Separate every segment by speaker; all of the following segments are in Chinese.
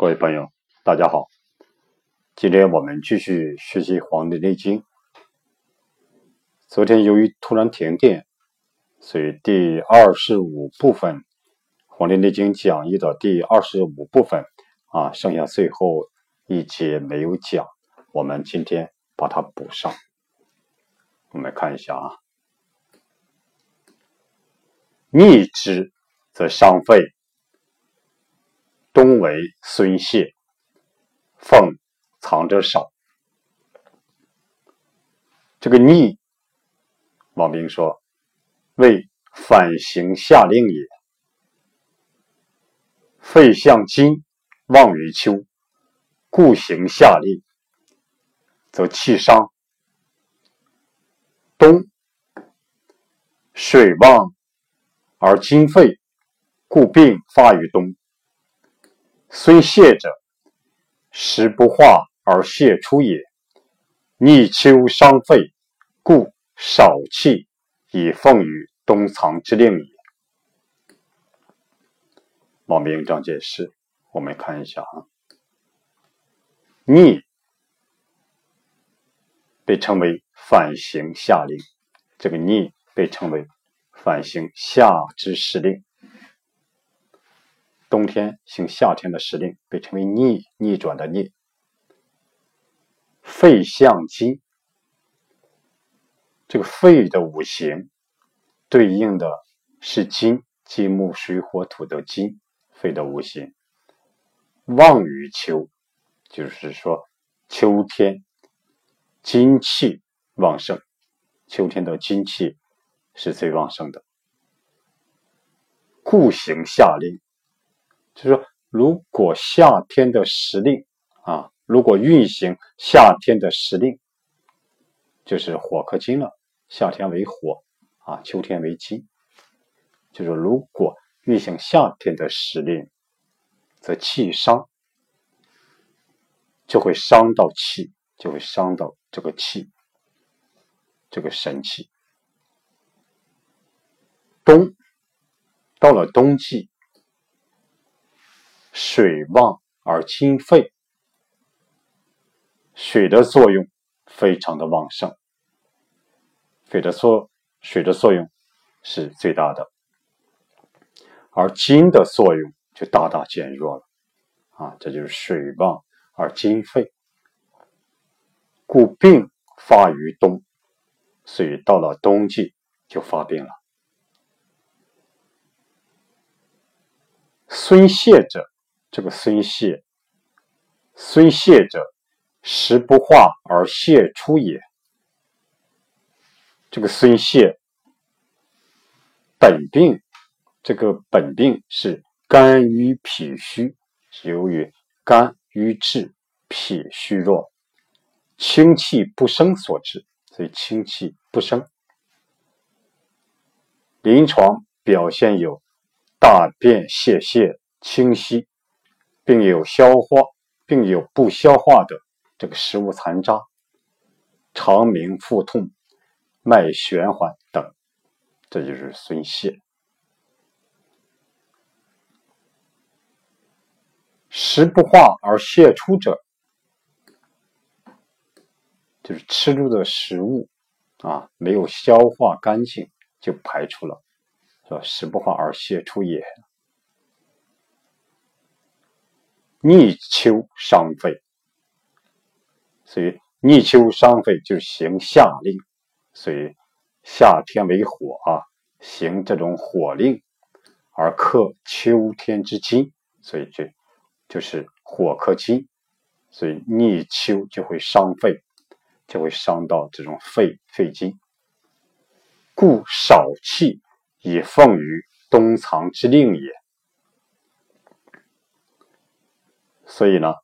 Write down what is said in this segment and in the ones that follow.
Speaker 1: 各位朋友，大家好。今天我们继续学习《黄帝内经》。昨天由于突然停电，所以第二十五部分《黄帝内经》讲义的第二十五部分啊，剩下最后一节没有讲，我们今天把它补上。我们看一下啊，逆之则伤肺，冬为孙泄，奉。藏者少，这个逆，王冰说，为反行下令也。肺向金，旺于秋，故行下令，则气伤。冬，水旺而金废，故病发于冬。虽泄者。时不化而泄出也，逆秋伤肺，故少气以奉于冬藏之令也。王明章解释，我们看一下啊，逆被称为反行下令，这个逆被称为反行夏之时令。冬天行夏天的时令被称为逆逆转的逆。肺向金，这个肺的五行对应的是金，金木水火土的金，肺的五行旺于秋，就是说秋天金气旺盛，秋天的金气是最旺盛的，故行夏令。就是说，如果夏天的时令啊，如果运行夏天的时令，就是火克金了。夏天为火啊，秋天为金。就是如果运行夏天的时令，则气伤，就会伤到气，就会伤到这个气，这个神气。冬到了冬季。水旺而金沸，水的作用非常的旺盛，水的作水的作用是最大的，而金的作用就大大减弱了，啊，这就是水旺而金沸，故病发于冬，所以到了冬季就发病了。孙泄者。这个孙泄，孙泄者，食不化而泄出也。这个孙泄本病，这个本病是肝郁脾虚，是由于肝郁滞，脾虚弱，清气不生所致，所以清气不生。临床表现有大便泄泻、清晰。并有消化，并有不消化的这个食物残渣，肠鸣、腹痛、脉弦缓等，这就是孙泄。食不化而泄出者，就是吃入的食物啊没有消化干净就排出了，是吧食不化而泄出也。逆秋伤肺，所以逆秋伤肺就是行夏令，所以夏天为火啊，行这种火令而克秋天之金，所以就就是火克金，所以逆秋就会伤肺，就会伤到这种肺肺经，故少气以奉于冬藏之令也。所以呢，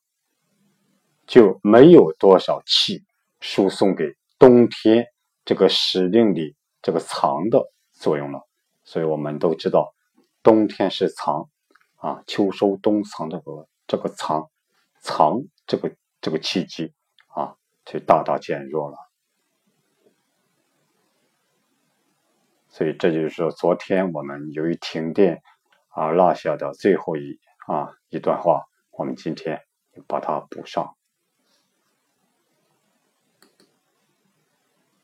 Speaker 1: 就没有多少气输送给冬天这个时令里这个藏的作用了。所以我们都知道，冬天是藏啊，秋收冬藏这个这个藏藏这个这个气机啊，就大大减弱了。所以这就是说，昨天我们由于停电而落下的最后一啊一段话。我们今天把它补上。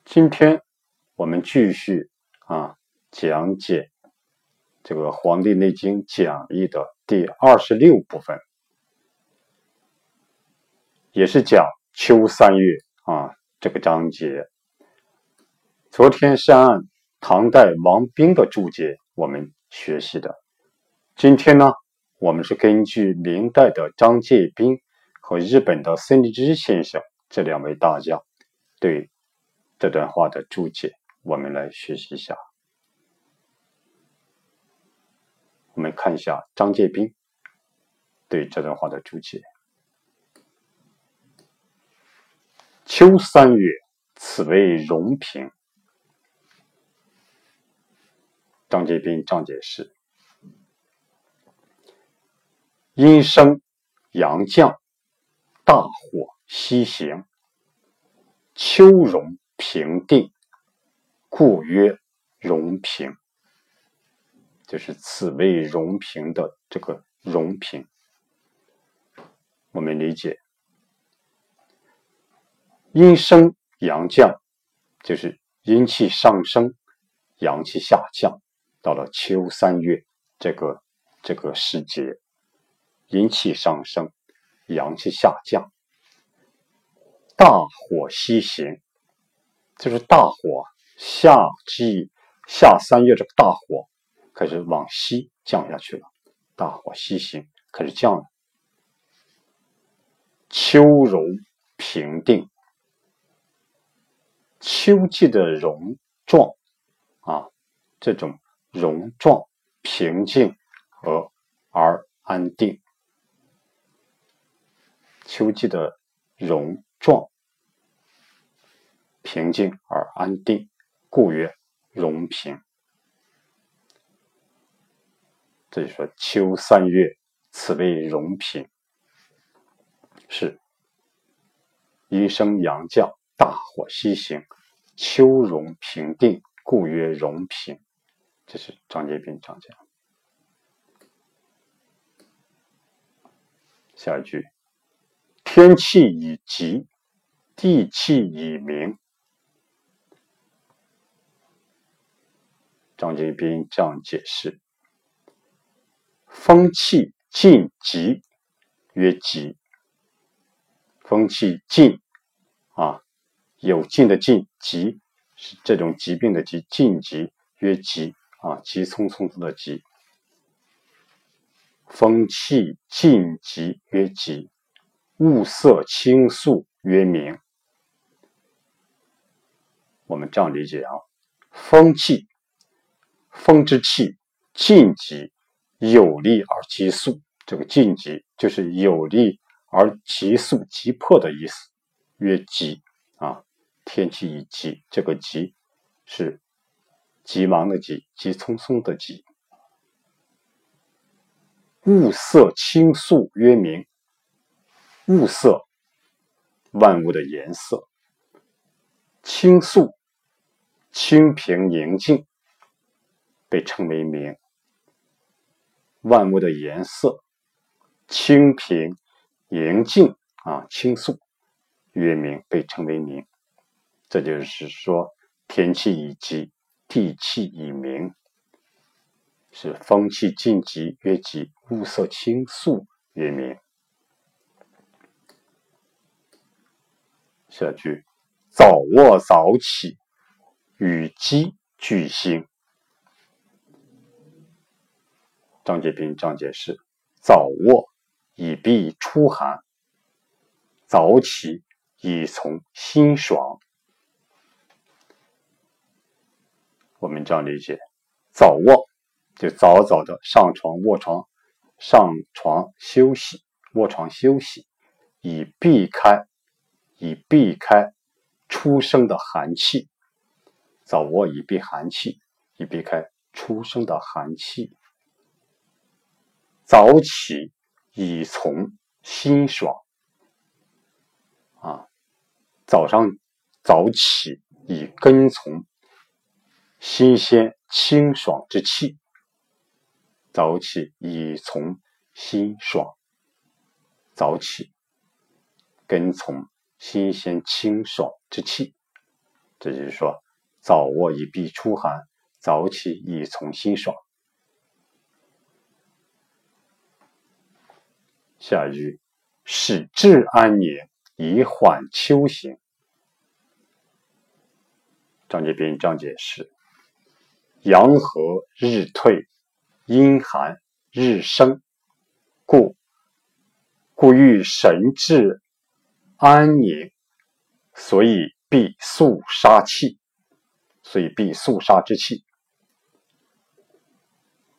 Speaker 1: 今天我们继续啊讲解这个《黄帝内经讲义》的第二十六部分，也是讲秋三月啊这个章节。昨天是按唐代王冰的注解我们学习的，今天呢，我们是根据明代的张介宾和日本的孙立之先生这两位大家对。这段话的注解，我们来学习一下。我们看一下张介宾对这段话的注解：“秋三月，此为荣平。”张介宾章解释：“阴升阳降，大火西行，秋荣。”平定，故曰荣平，就是此为荣平的这个荣平。我们理解，阴升阳降，就是阴气上升，阳气下降。到了秋三月这个这个时节，阴气上升，阳气下降，大火西行。就是大火，夏季夏三月这个大火开始往西降下去了，大火西行开始降了。秋容平定，秋季的容状啊，这种容状平静和而安定，秋季的容状。平静而安定，故曰荣平。这就说秋三月，此谓荣平，是阴生阳降，大火西行，秋容平定，故曰荣平。这是张杰斌讲讲。下一句：天气已急，地气已明。张介宾这样解释：“风气尽疾，曰急。风气尽啊，有尽的尽，疾是这种疾病的疾，尽疾曰急啊，急匆匆的急。风气尽疾曰急，物色清肃曰明。我们这样理解啊，风气。”风之气劲急有力而急速，这个劲急就是有力而急速、急迫的意思。曰急啊，天气已急，这个急是急忙的急，急匆匆的急。物色清素曰明，物色万物的颜色，清素清平宁静。被称为明，万物的颜色清平、宁静啊，清素，月明被称为明。这就是说，天气已急，地气已明，是风气尽急曰急，物色清素曰明。下句：早卧早起，与鸡俱兴。张杰斌张解释：早卧以避初寒，早起以从心爽。我们这样理解：早卧就早早的上床卧床，上床休息，卧床休息，以避开以避开出生的寒气。早卧以避寒气，以避开出生的寒气。早起以从心爽啊，早上早起以跟从新鲜清爽之气。早起以从心爽，早起，跟从新鲜清爽之气。这就是说，早卧以避初寒，早起以从心爽。下一句，使志安宁，以缓秋行。章节编章节是：阳和日退，阴寒日生，故故欲神志安宁，所以必肃杀气，所以必肃杀之气。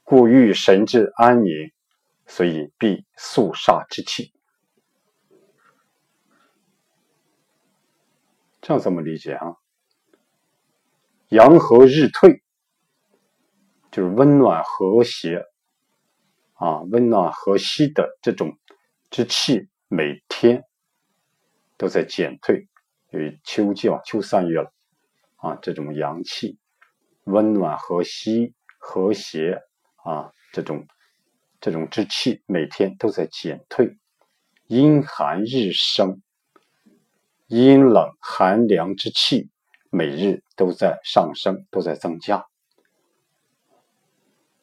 Speaker 1: 故欲神志安宁。所以必肃杀之气，这样怎么理解啊？阳和日退，就是温暖和谐啊，温暖和煦的这种之气，每天都在减退。因为秋季啊，秋三月了啊，这种阳气温暖和煦和谐啊，这种。这种之气每天都在减退，阴寒日生，阴冷寒凉之气每日都在上升，都在增加。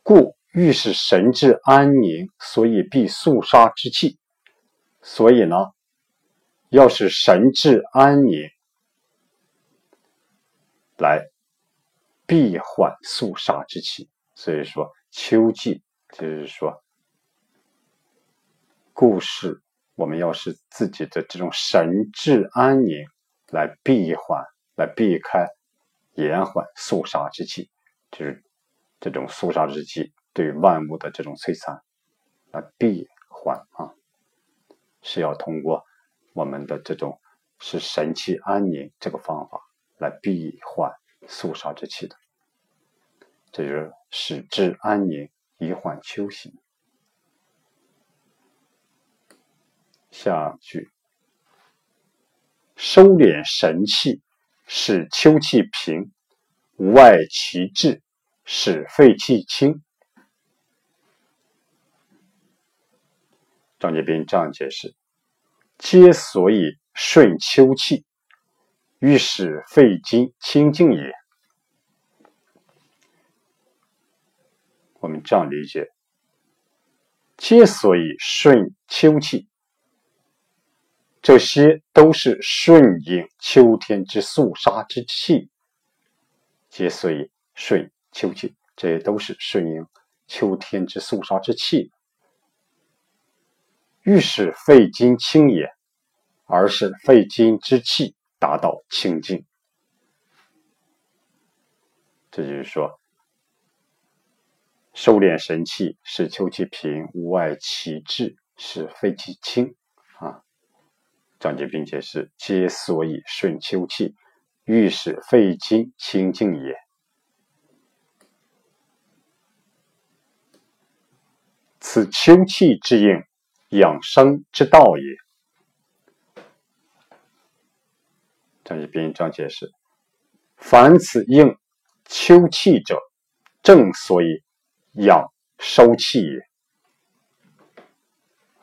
Speaker 1: 故欲使神志安宁，所以必肃杀之气。所以呢，要使神志安宁，来避缓肃杀之气。所以说，秋季就是说。故事，我们要使自己的这种神志安宁，来避缓，来避开，延缓肃杀之气，就是这种肃杀之气对万物的这种摧残，来避缓啊，是要通过我们的这种使神气安宁这个方法来避患肃杀之气的，这就是使志安宁，以缓秋行。下句，收敛神气，使秋气平，无碍其志，使肺气清。张杰斌这样解释：皆所以顺秋气，欲使肺经清净也。我们这样理解：皆所以顺秋气。这些都是顺应秋天之肃杀之气，皆所以顺秋气，这些都是顺应秋天之肃杀之气，欲使肺经清也，而使肺经之气达到清净。这就是说，收敛神气，使秋气平，无碍其志，使肺气清啊。张节并解释：皆所以顺秋气，欲使肺经清净也。此秋气之应，养生之道也。张节斌这样解释：凡此应秋气者，正所以养收气也。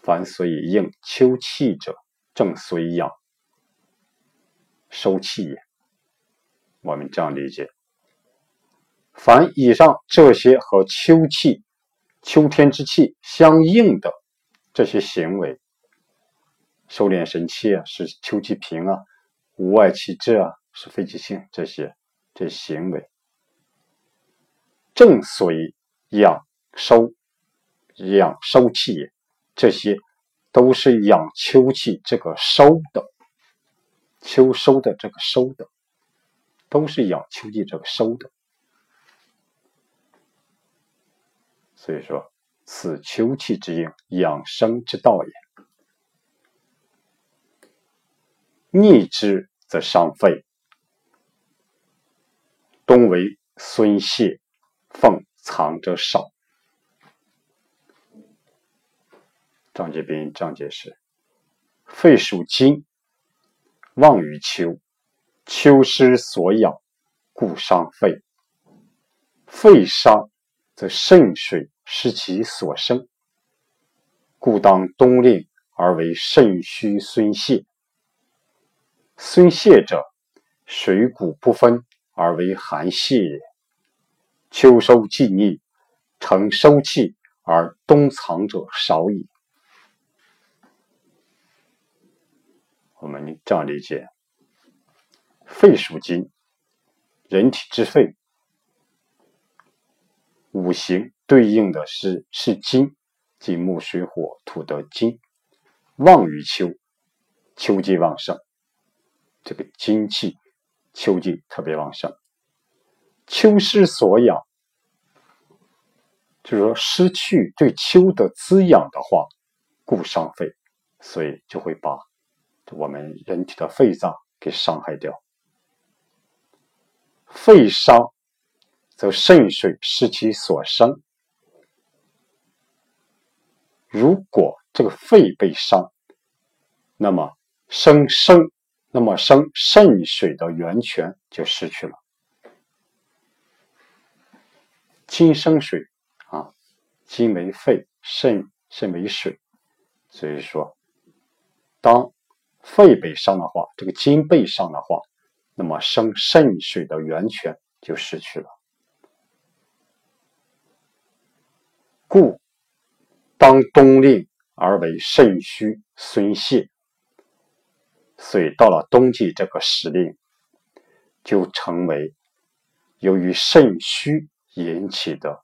Speaker 1: 凡所以应秋气者。正所以养收气也。我们这样理解：凡以上这些和秋气、秋天之气相应的这些行为，收敛神气啊，是秋气平啊，无外其志啊，是肺气性这些这行为，正所以养收养收气也。这些。都是养秋气这个收的，秋收的这个收的，都是养秋季这个收的。所以说，此秋气之应，养生之道也。逆之则伤肺。冬为孙泄，奉藏者少。张杰斌这样解释：肺属金，旺于秋，秋湿所养，故伤肺。肺伤，则肾水失其所生，故当冬令而为肾虚孙泄。孙泄者，水谷不分而为寒泄也。秋收既逆，成收气而冬藏者少矣。我们这样理解：肺属金，人体之肺，五行对应的是是金，金木水火土的金，旺于秋，秋季旺盛。这个精气，秋季特别旺盛。秋失所养，就是说失去对秋的滋养的话，故伤肺，所以就会把我们人体的肺脏给伤害掉。肺伤，则肾水失其所生。如果这个肺被伤，那么生生。那么生肾水的源泉就失去了。金生水啊，金为肺，肾肾为水，所以说，当肺被伤的话，这个金被伤的话，那么生肾水的源泉就失去了。故当冬令而为肾虚孙泄。所以到了冬季这个时令，就成为由于肾虚引起的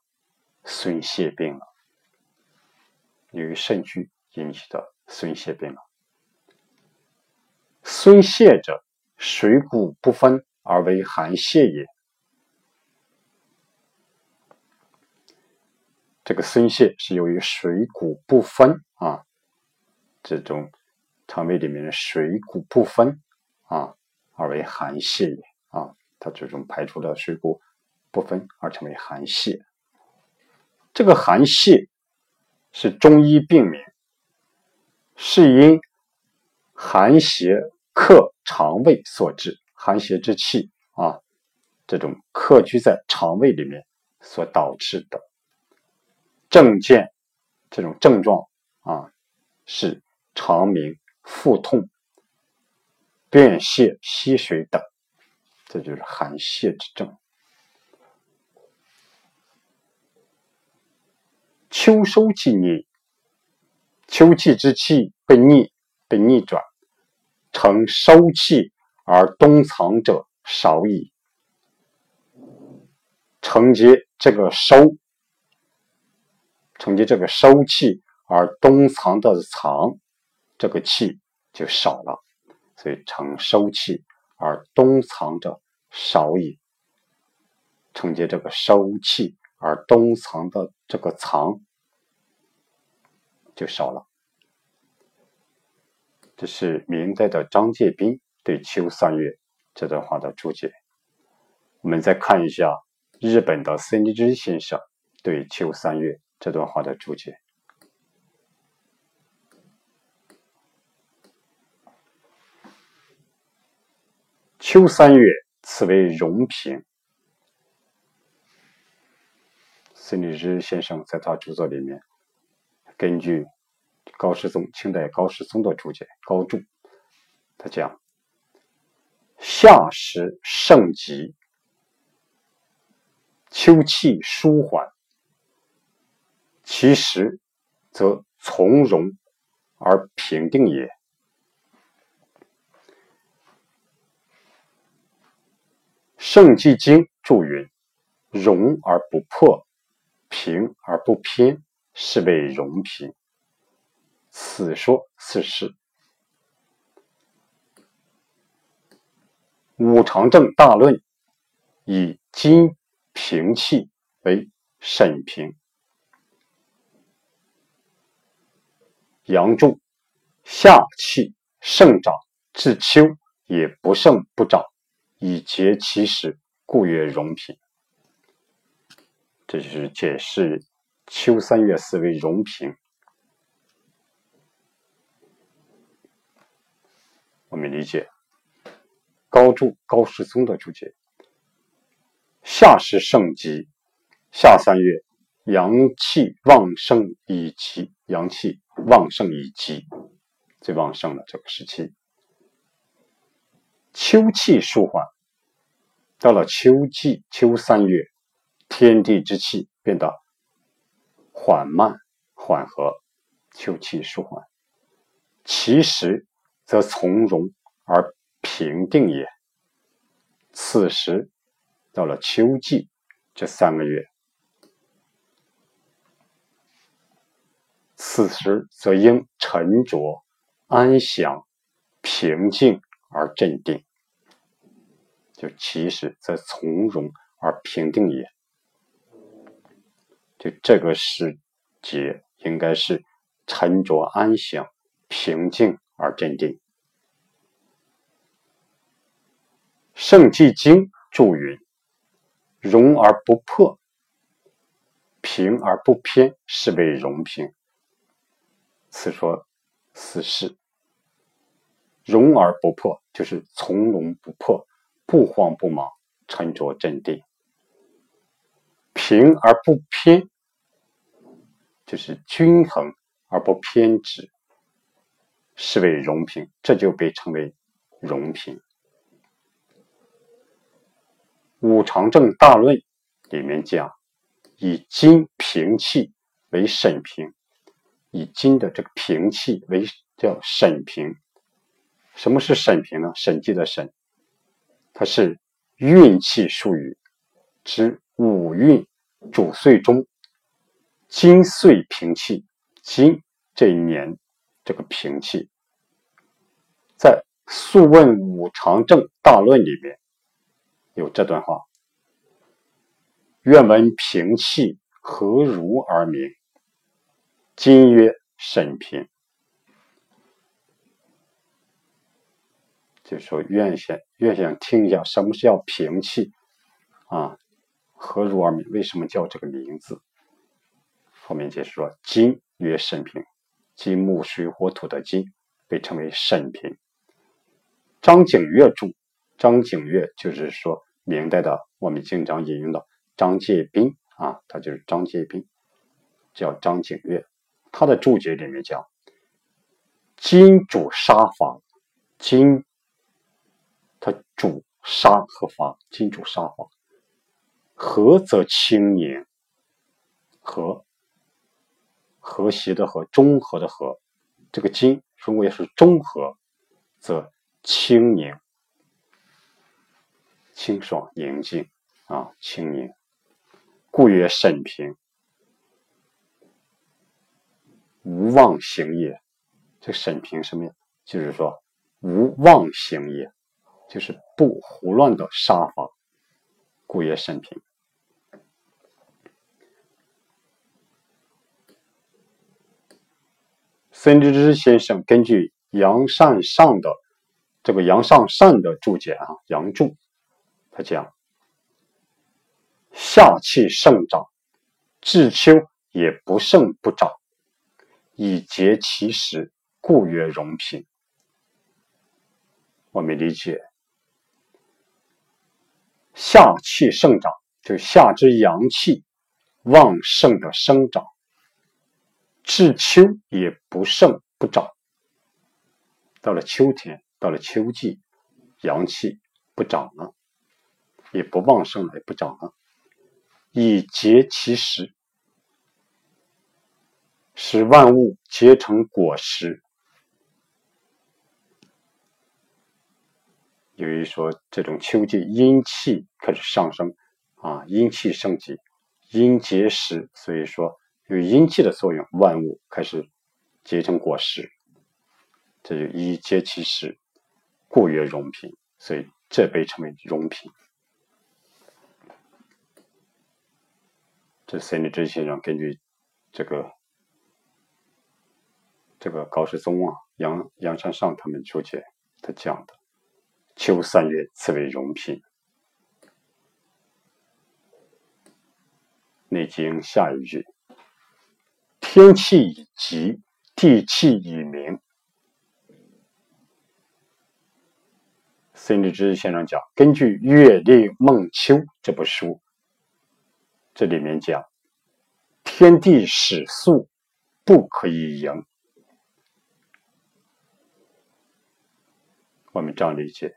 Speaker 1: 孙泄病了。由于肾虚引起的孙泄病了。孙泄者，水谷不分而为寒泄也。这个孙泄是由于水谷不分啊，这种。肠胃里面的水谷不分啊，而为寒泄也啊。它这种排出的水谷不分而成为寒泄。这个寒泄是中医病名，是因寒邪克肠胃所致，寒邪之气啊，这种客居在肠胃里面所导致的症见，这种症状啊，是肠鸣。腹痛、便泻、吸水等，这就是寒泻之症。秋收气逆，秋气之气被逆、被逆转，成收气而冬藏者少矣。承接这个收，承接这个收气而冬藏的藏。这个气就少了，所以成收气而冬藏者少矣。承接这个收气而冬藏的这个藏就少了。这是明代的张介宾对《秋三月》这段话的注解。我们再看一下日本的森立之先生对《秋三月》这段话的注解。秋三月，此为荣平。孙立之先生在他著作里面，根据高士宗清代高士宗的注解高注，他讲：夏时盛极，秋气舒缓，其实则从容而平定也。圣济经注云：“容而不破，平而不偏，是谓容平。”此说此是。五常正大论以金平气为审平，阳柱夏气盛长至秋也不盛不长。以节其时，故曰容平。这就是解释秋三月四为容平。我们理解高注高士宗的注解：夏时盛极，夏三月阳气旺盛以及，阳气旺盛以及，最旺盛的这个时期。秋气舒缓，到了秋季秋三月，天地之气变得缓慢缓和，秋气舒缓，其实则从容而平定也。此时到了秋季这三个月，此时则应沉着安详、平静。而镇定，就其实则从容而平定也。就这个时节，应该是沉着安详、平静而镇定。圣继经注云：“容而不破，平而不偏，是为容平。”此说此事。容而不破，就是从容不迫，不慌不忙，沉着镇定；平而不偏，就是均衡而不偏执，是为容平。这就被称为容平。五常正大论里面讲，以金平气为审平，以金的这个平气为叫审平。什么是审平呢？审计的审，它是运气术语，指五运主岁中金岁平气。金这一年这个平气，在《素问五常正大论》里面有这段话：“愿闻平气何如而明？今曰审平。”就说愿想愿想听一下什么是叫平气啊？何如而名？为什么叫这个名字？后面解释说：金曰肾平，金木水火土的金被称为肾平。张景岳注，张景岳就是说明代的，我们经常引用的张介宾啊，他就是张介宾，叫张景岳。他的注解里面讲：金主杀伐，金。它主杀和伐，金主杀伐，和则清宁，和和谐的和，中和的和，这个金如果要是中和，则清宁、清爽、宁静啊，清宁，故曰审平，无妄行也。这审平什么呀？就是说无妄行也。就是不胡乱的杀伐，故曰审平。孙之之先生根据杨善上的这个杨善善的注解啊，杨注，他讲：夏气盛长，至秋也不盛不长，以节其实，故曰荣平。我们理解。夏气盛长，就夏之阳气旺盛的生长；至秋也不盛不长。到了秋天，到了秋季，阳气不长了，也不旺盛了，也不长了，以结其实，使万物结成果实。由于说这种秋季阴气开始上升，啊，阴气升级，阴结实，所以说有阴气的作用，万物开始结成果实，这就以结其实，故曰容平。所以这被称为容平。这孙立之先生根据这个这个高士宗啊、杨杨山上他们注解，他讲的。秋三月，此为荣平。《内经》下一句：“天气已极，地气已明。”孙立之先生讲，根据《月令孟秋》这部书，这里面讲，天地始肃，不可以盈。我们这样理解，《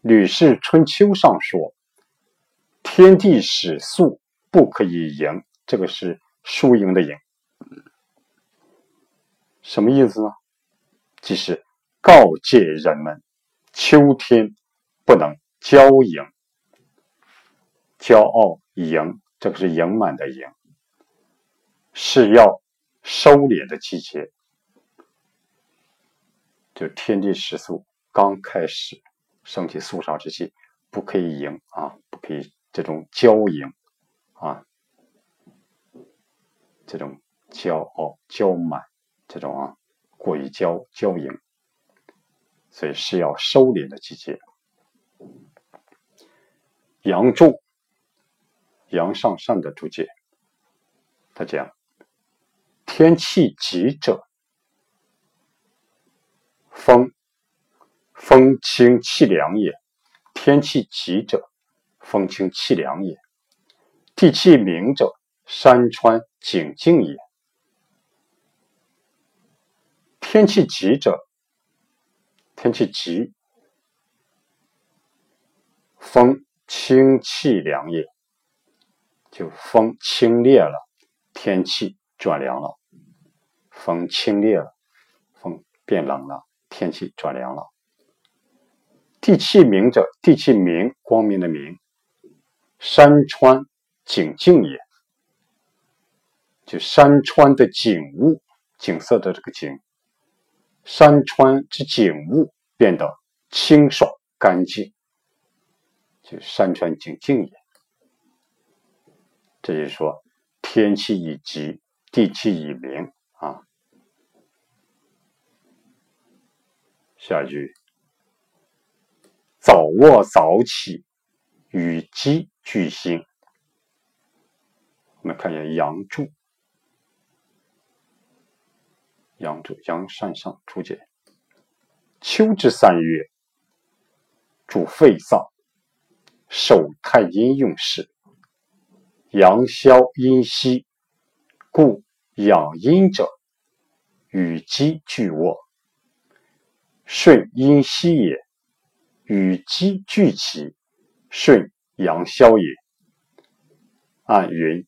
Speaker 1: 吕氏春秋》上说：“天地始肃，不可以盈。”这个是输赢的赢，什么意思呢？即是告诫人们，秋天不能骄盈、骄傲、盈，这个是盈满的盈，是要收敛的季节。就天地始肃。刚开始升起肃杀之气，不可以赢啊，不可以这种骄赢啊，这种骄傲、骄满，这种啊过于骄骄迎，所以是要收敛的季节。杨仲、杨上善的注解，他讲：天气急者，风。风清气凉也，天气急者，风清气凉也；地气明者，山川景静也。天气急者，天气急，风清气凉也，就风清冽了，天气转凉了。风清冽了，风变冷了，天气转凉了。地气明者，地气明，光明的明，山川景静也。就山川的景物，景色的这个景，山川之景物变得清爽干净，就山川景静也。这就是说，天气已极，地气已明啊。下一句。早卧早起，与鸡俱兴。我们看一下杨柱，杨柱杨善上注解：秋至三月，主肺脏，受太阴用事，阳消阴息，故养阴者，与鸡俱卧，顺阴息也。与鸡俱起，顺阳消也。按云：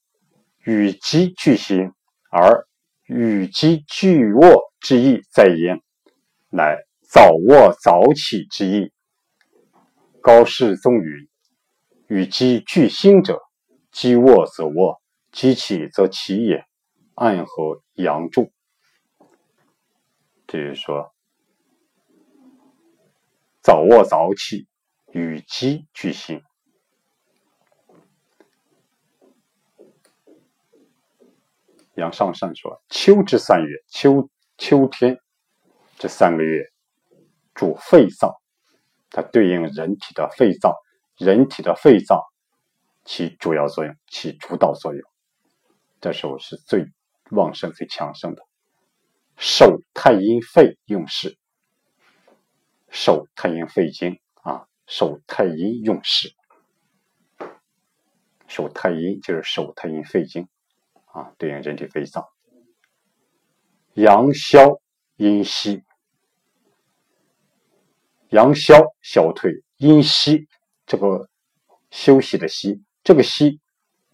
Speaker 1: 与鸡俱兴，而与鸡俱卧之意在焉，乃早卧早起之意。高士宗云：与鸡俱兴者，鸡卧则卧，鸡起则起也。暗合阳柱。就是说。早卧早起，与鸡俱兴。杨上善说：“秋之三月，秋秋天这三个月主肺脏，它对应人体的肺脏，人体的肺脏起主要作用，起主导作用。这时候是最旺盛、最强盛的，受太阴肺用事。”受太阴肺经啊，受太阴用事，手太阴就是手太阴肺经啊，对应人体肺脏。阳消阴息，阳消消退，阴息这个休息的息，这个息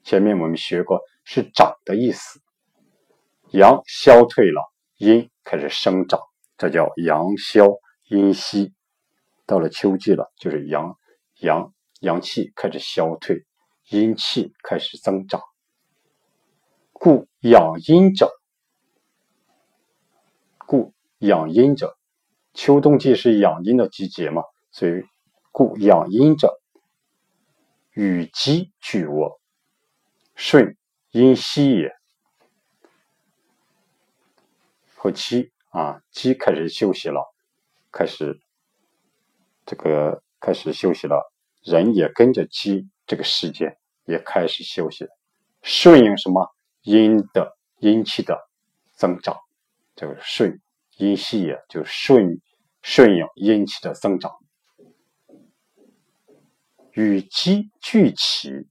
Speaker 1: 前面我们学过是长的意思。阳消退了，阴开始生长，这叫阳消。阴息，到了秋季了，就是阳阳阳气开始消退，阴气开始增长。故养阴者，故养阴者，秋冬季是养阴的季节嘛，所以故养阴者，与鸡俱卧，顺阴息也。后期啊，鸡开始休息了。开始，这个开始休息了，人也跟着鸡这个时间也开始休息，顺应什么？阴的阴气的增长，这个顺阴息也就顺顺应阴气的增长，与鸡俱起，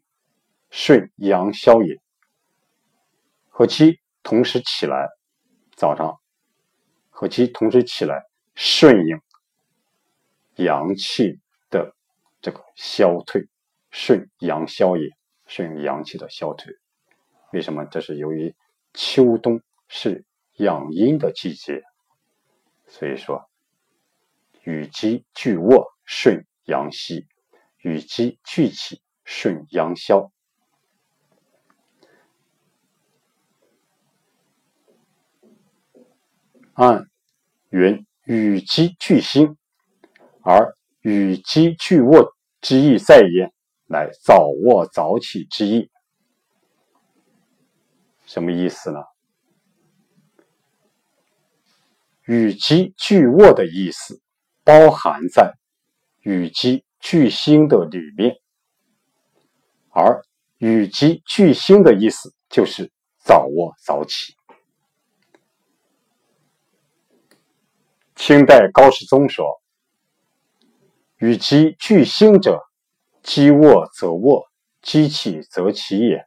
Speaker 1: 顺阳消也，和鸡同时起来，早上。和鸡同时起来。顺应阳气的这个消退，顺阳消也，顺应阳气的消退。为什么？这是由于秋冬是养阴的季节，所以说雨积聚卧，顺阳息；雨积聚起，顺阳消。按云与鸡俱兴，而与鸡俱卧之意在焉，乃早卧早起之意。什么意思呢？与鸡聚卧的意思包含在与鸡聚兴的里面，而与鸡聚兴的意思就是早卧早起。清代高士宗说：“与其聚心者，积卧则卧，积气则起也。”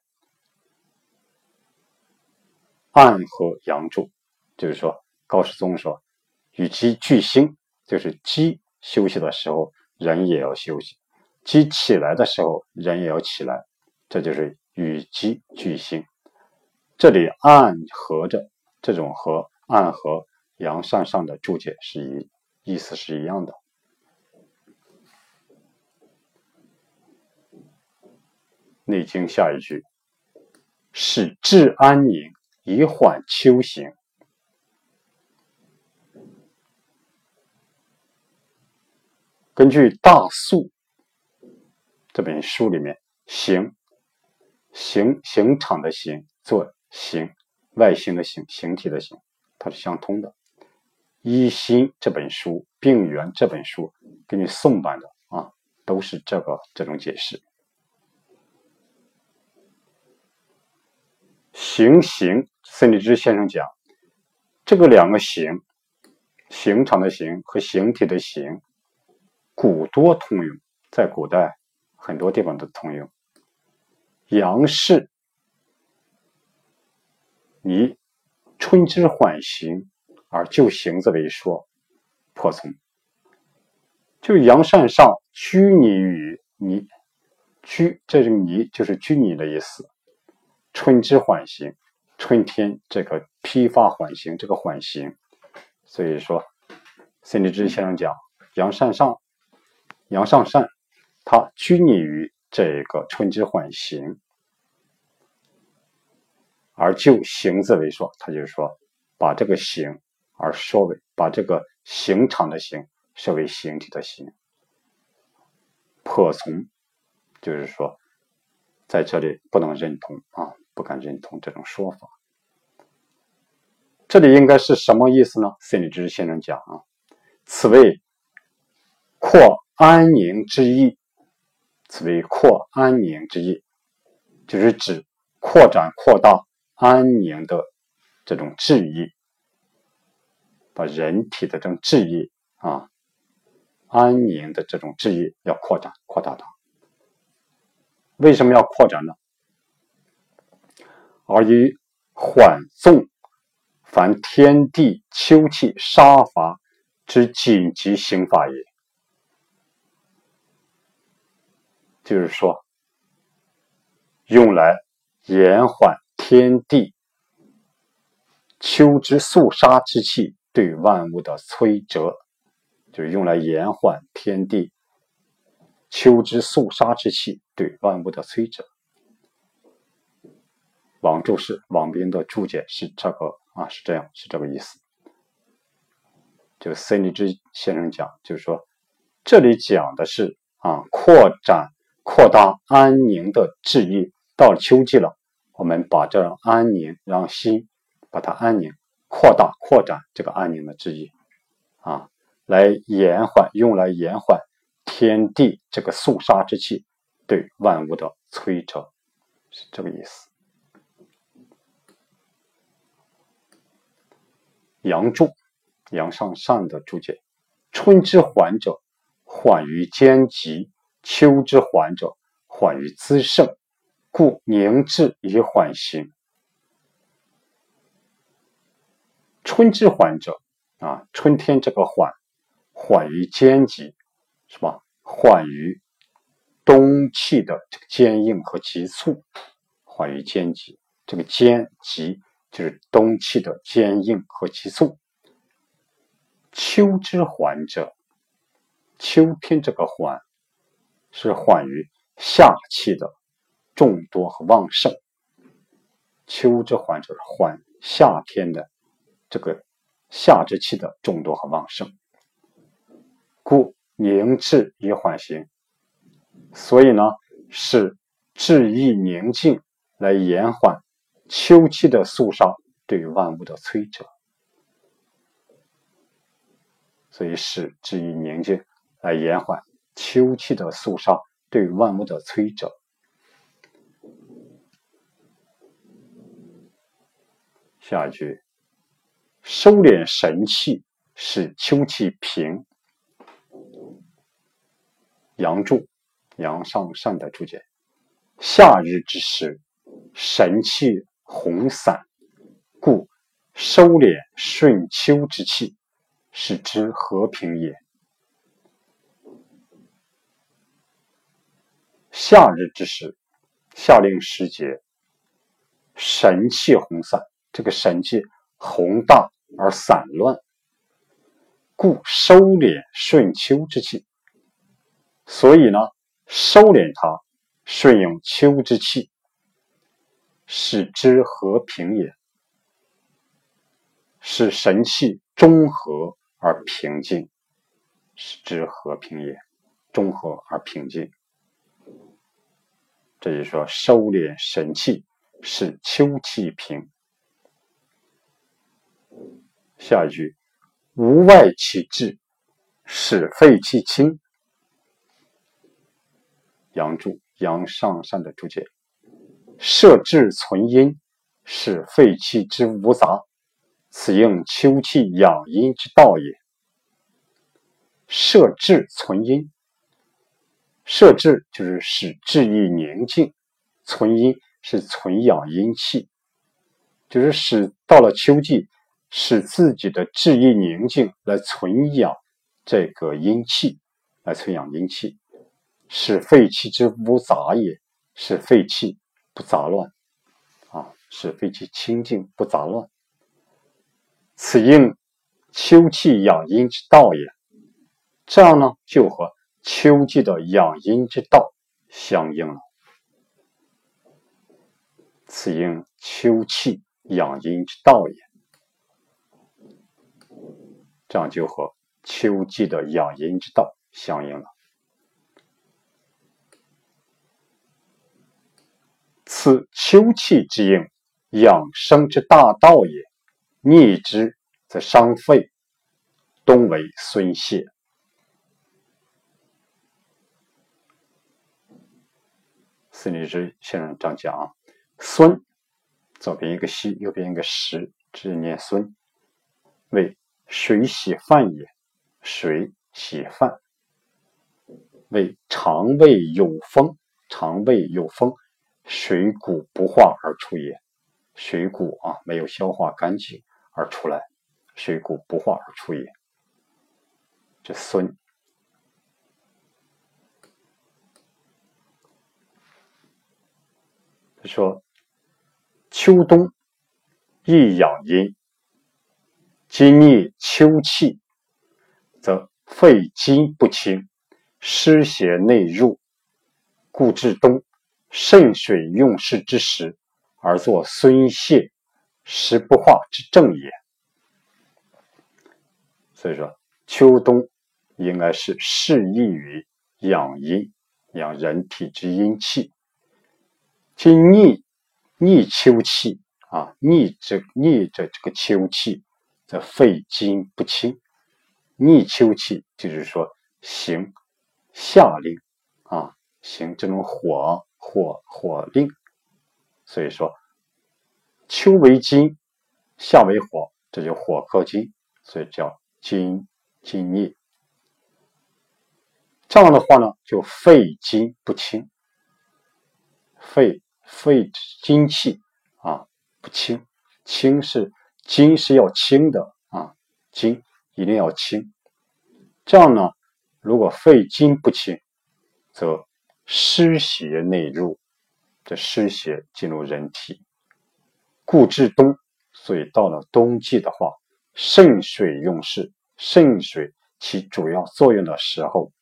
Speaker 1: 暗合阳柱，就是说，高士宗说：“与其聚心，就是鸡休息的时候，人也要休息；鸡起来的时候，人也要起来。这就是与鸡聚心。这里暗合着这种和暗合。”阳善上的注解是一意思是一样的。《内经》下一句：“使志安宁，以缓秋行。”根据《大素》这本书里面，“形”形形场的“形”做“形”，外形的“形”形体的“形”，它是相通的。《一心》这本书，《病源》这本书，给你宋版的啊，都是这个这种解释。形形，孙立之先生讲，这个两个形，刑场的刑和形体的形，古多通用，在古代很多地方都通用。杨氏，你春之缓行。而就形字为说，破从，就阳善上拘泥于泥，拘这个泥就是拘泥的意思。春之缓行，春天这个披发缓行，这个缓行，所以说，孙立之先生讲阳善上，阳上善，他拘泥于这个春之缓行，而就形字为说，他就是说把这个形。而说为把这个形场的形设为形体的形，破从，就是说，在这里不能认同啊，不敢认同这种说法。这里应该是什么意思呢？心理知识先生讲啊，此为扩安宁之意，此为扩安宁之意，就是指扩展扩大安宁的这种志意。把人体的这种志意啊，安宁的这种志意要扩展、扩大它。为什么要扩展呢？而以缓纵凡天地秋气杀伐之紧急刑法也。就是说，用来延缓天地秋之肃杀之气。对万物的摧折，就是用来延缓天地秋之肃杀之气对万物的摧折。王注释王斌的注解是这个啊，是这样，是这个意思。就孙立之先生讲，就是说，这里讲的是啊，扩展、扩大安宁的志意。到了秋季了，我们把这安宁，让心把它安宁。扩大、扩展这个安宁的之意，啊，来延缓，用来延缓天地这个肃杀之气对万物的摧折，是这个意思。阳注，阳上善的注解：春之缓者，缓于坚急；秋之缓者，缓于滋盛，故凝滞以缓行。春之缓者，啊，春天这个缓，缓于坚极，是吧？缓于冬气的这个坚硬和急促，缓于坚急。这个坚急就是冬气的坚硬和急促。秋之缓者，秋天这个缓是缓于夏气的众多和旺盛。秋之缓者缓夏天的这个夏之气的众多和旺盛，故凝滞以缓行。所以呢，是志意宁静来延缓秋气的肃杀对万物的摧折。所以使志意宁静来延缓秋气的肃杀对万物的摧折。下一句，收敛神气，使秋气平。杨注，杨上善的注解：夏日之时，神气红散，故收敛顺秋之气，使之和平也。夏日之时，夏令时节，神气红散。这个神气宏大而散乱，故收敛顺秋之气。所以呢，收敛它，顺应秋之气，使之和平也，使神气中和而平静，使之和平也，中和而平静。这就是说，收敛神气，使秋气平。下一句，无外其志，使肺气清。杨注，杨上善的注解：摄志存阴，使肺气之无杂，此应秋气养阴之道也。摄志存阴，摄志就是使志意宁静，存阴是存养阴气，就是使到了秋季。使自己的志意宁静，来存养这个阴气，来存养阴气，使肺气之无杂也，使肺气不杂乱，啊，使肺气清净不杂乱。此应秋气养阴之道也。这样呢，就和秋季的养阴之道相应了。此应秋气养阴之道也。这样就和秋季的养阴之道相应了。此秋气之应，养生之大道也。逆之则伤肺，冬为孙泄。孙立之先生这样讲啊：孙，左边一个西，右边一个实，只念孙，为。水洗饭也，水洗饭为肠胃有风，肠胃有风，水谷不化而出也。水谷啊，没有消化干净而出来，水谷不化而出也。这孙他说：秋冬易养阴。今逆秋气，则肺经不清，湿邪内入，故至冬肾水用事之时，而作孙泄、食不化之症也。所以说，秋冬应该是适宜于养阴、养人体之阴气。今逆逆秋气啊，逆着逆着这个秋气。则肺金不清，逆秋气就是说行夏令啊，行这种火火火令，所以说秋为金，夏为火，这就火克金，所以叫金金逆。这样的话呢，就肺金不清，肺肺精气啊不清，清是。筋是要清的啊，筋一定要清，这样呢，如果肺经不清，则湿邪内入，这湿邪进入人体，故至冬。所以到了冬季的话，肾水用事，肾水起主要作用的时候，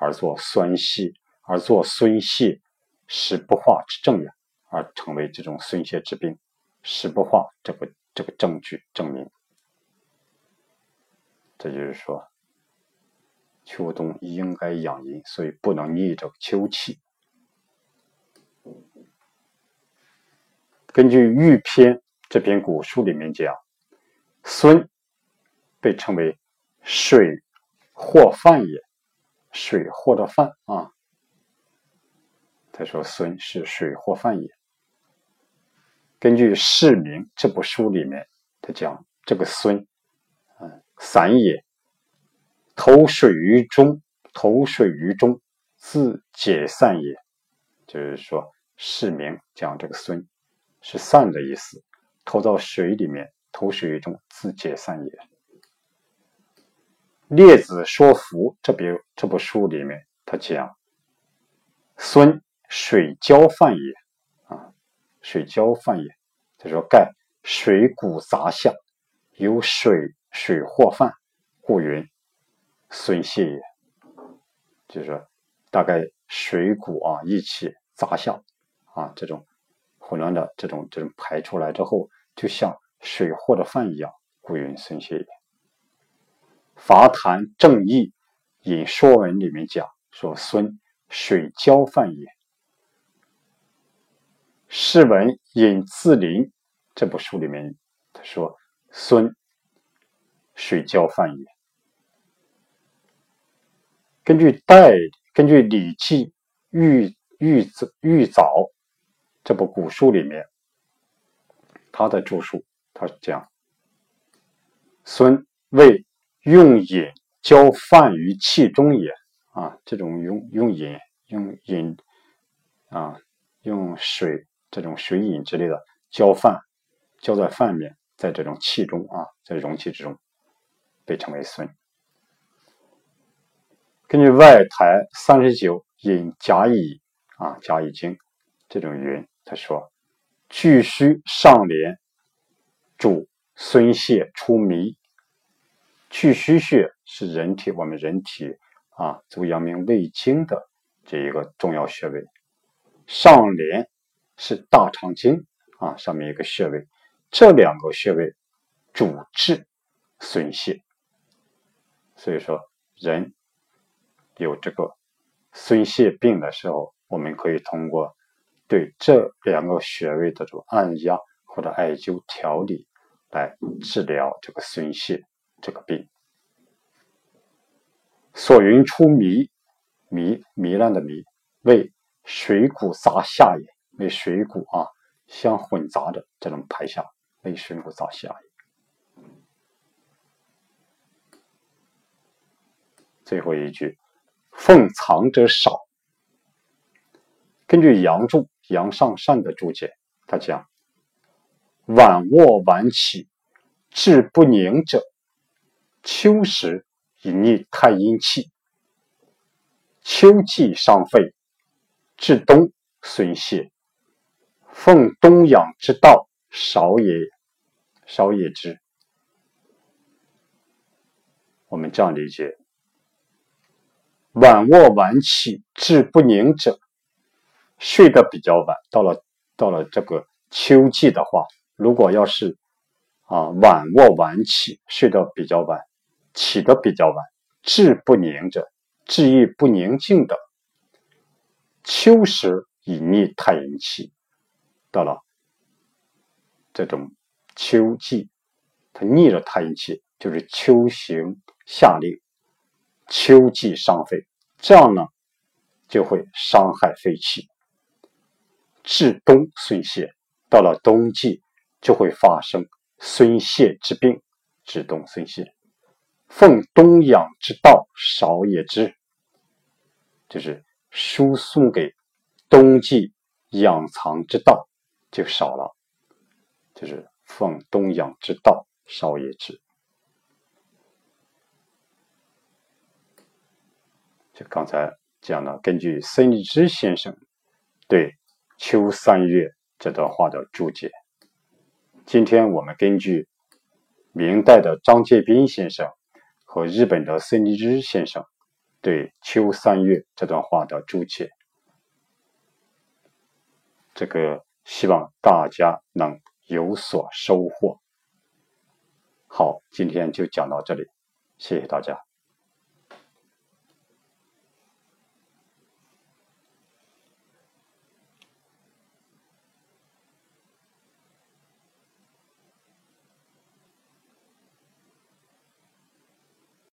Speaker 1: 而作酸泻，而作酸泻，使不化之症也，而成为这种酸泻之病，使不化这不这个证据证明。这就是说，秋冬应该养阴，所以不能逆着秋气。根据《玉篇》这篇古书里面讲，孙被称为水或饭也，水或的饭啊。他说孙是水或饭也。根据《释名》这部书里面，他讲这个孙，嗯，散也，投水于中，投水于中，自解散也。就是说，《释名》讲这个孙。是散的意思，投到水里面，投水于中，自解散也。列子说服这边这部书里面，他讲孙水浇饭也，水浇饭也。他说盖水谷杂下，有水水或饭，故云孙泻也。就是说，大概水谷啊一起杂下啊这种。混乱的这种这种排出来之后，就像水或的饭一样，故云孙泻也。法坛正义引《说文》里面讲说：“孙水浇饭也。”释文引自林这部书里面他说：“孙水浇饭也。”根据代根据《礼记·玉玉子玉藻》。这部古书里面，他的著述，他讲：“孙为用饮浇饭于气中也。”啊，这种用用饮用饮啊，用水这种水饮之类的浇饭，浇在饭面，在这种气中啊，在容器之中，被称为孙。根据外台三十九引甲乙啊甲乙经这种云。他说：“巨虚上廉，主孙泄出迷。巨虚穴是人体我们人体啊足阳明胃经的这一个重要穴位。上廉是大肠经啊上面一个穴位，这两个穴位主治孙泄。所以说，人有这个孙泄病的时候，我们可以通过。”对这两个穴位的这种按压或者艾灸调理，来治疗这个孙泻这个病。所云出糜，糜糜烂的糜，为水谷杂下也，为水谷啊相混杂的这种排下，为水谷杂下。最后一句，奉藏者少。根据杨注。杨尚善的注解，他讲：“晚卧晚起，志不宁者，秋时以逆太阴气；秋季伤肺，至冬损泄。奉冬养之道，少也，少也之。”我们这样理解：“晚卧晚起，志不宁者。”睡得比较晚，到了到了这个秋季的话，如果要是啊晚卧晚起，睡得比较晚，起得比较晚，志不宁者，志意不宁静的，秋时以逆太阴气，到了这种秋季，它逆着太阴气，就是秋行夏令，秋季伤肺，这样呢就会伤害肺气。至冬损泄，到了冬季就会发生孙泄之病。至冬孙泄，奉冬养之道少也之，就是输送给冬季养藏之道就少了，就是奉东阳之道少也之。就刚才讲了，根据孙立之先生对《秋三月》这段话的注解，今天我们根据明代的张介宾先生和日本的孙立之先生对《秋三月》这段话的注解，这个希望大家能有所收获。好，今天就讲到这里，谢谢大家。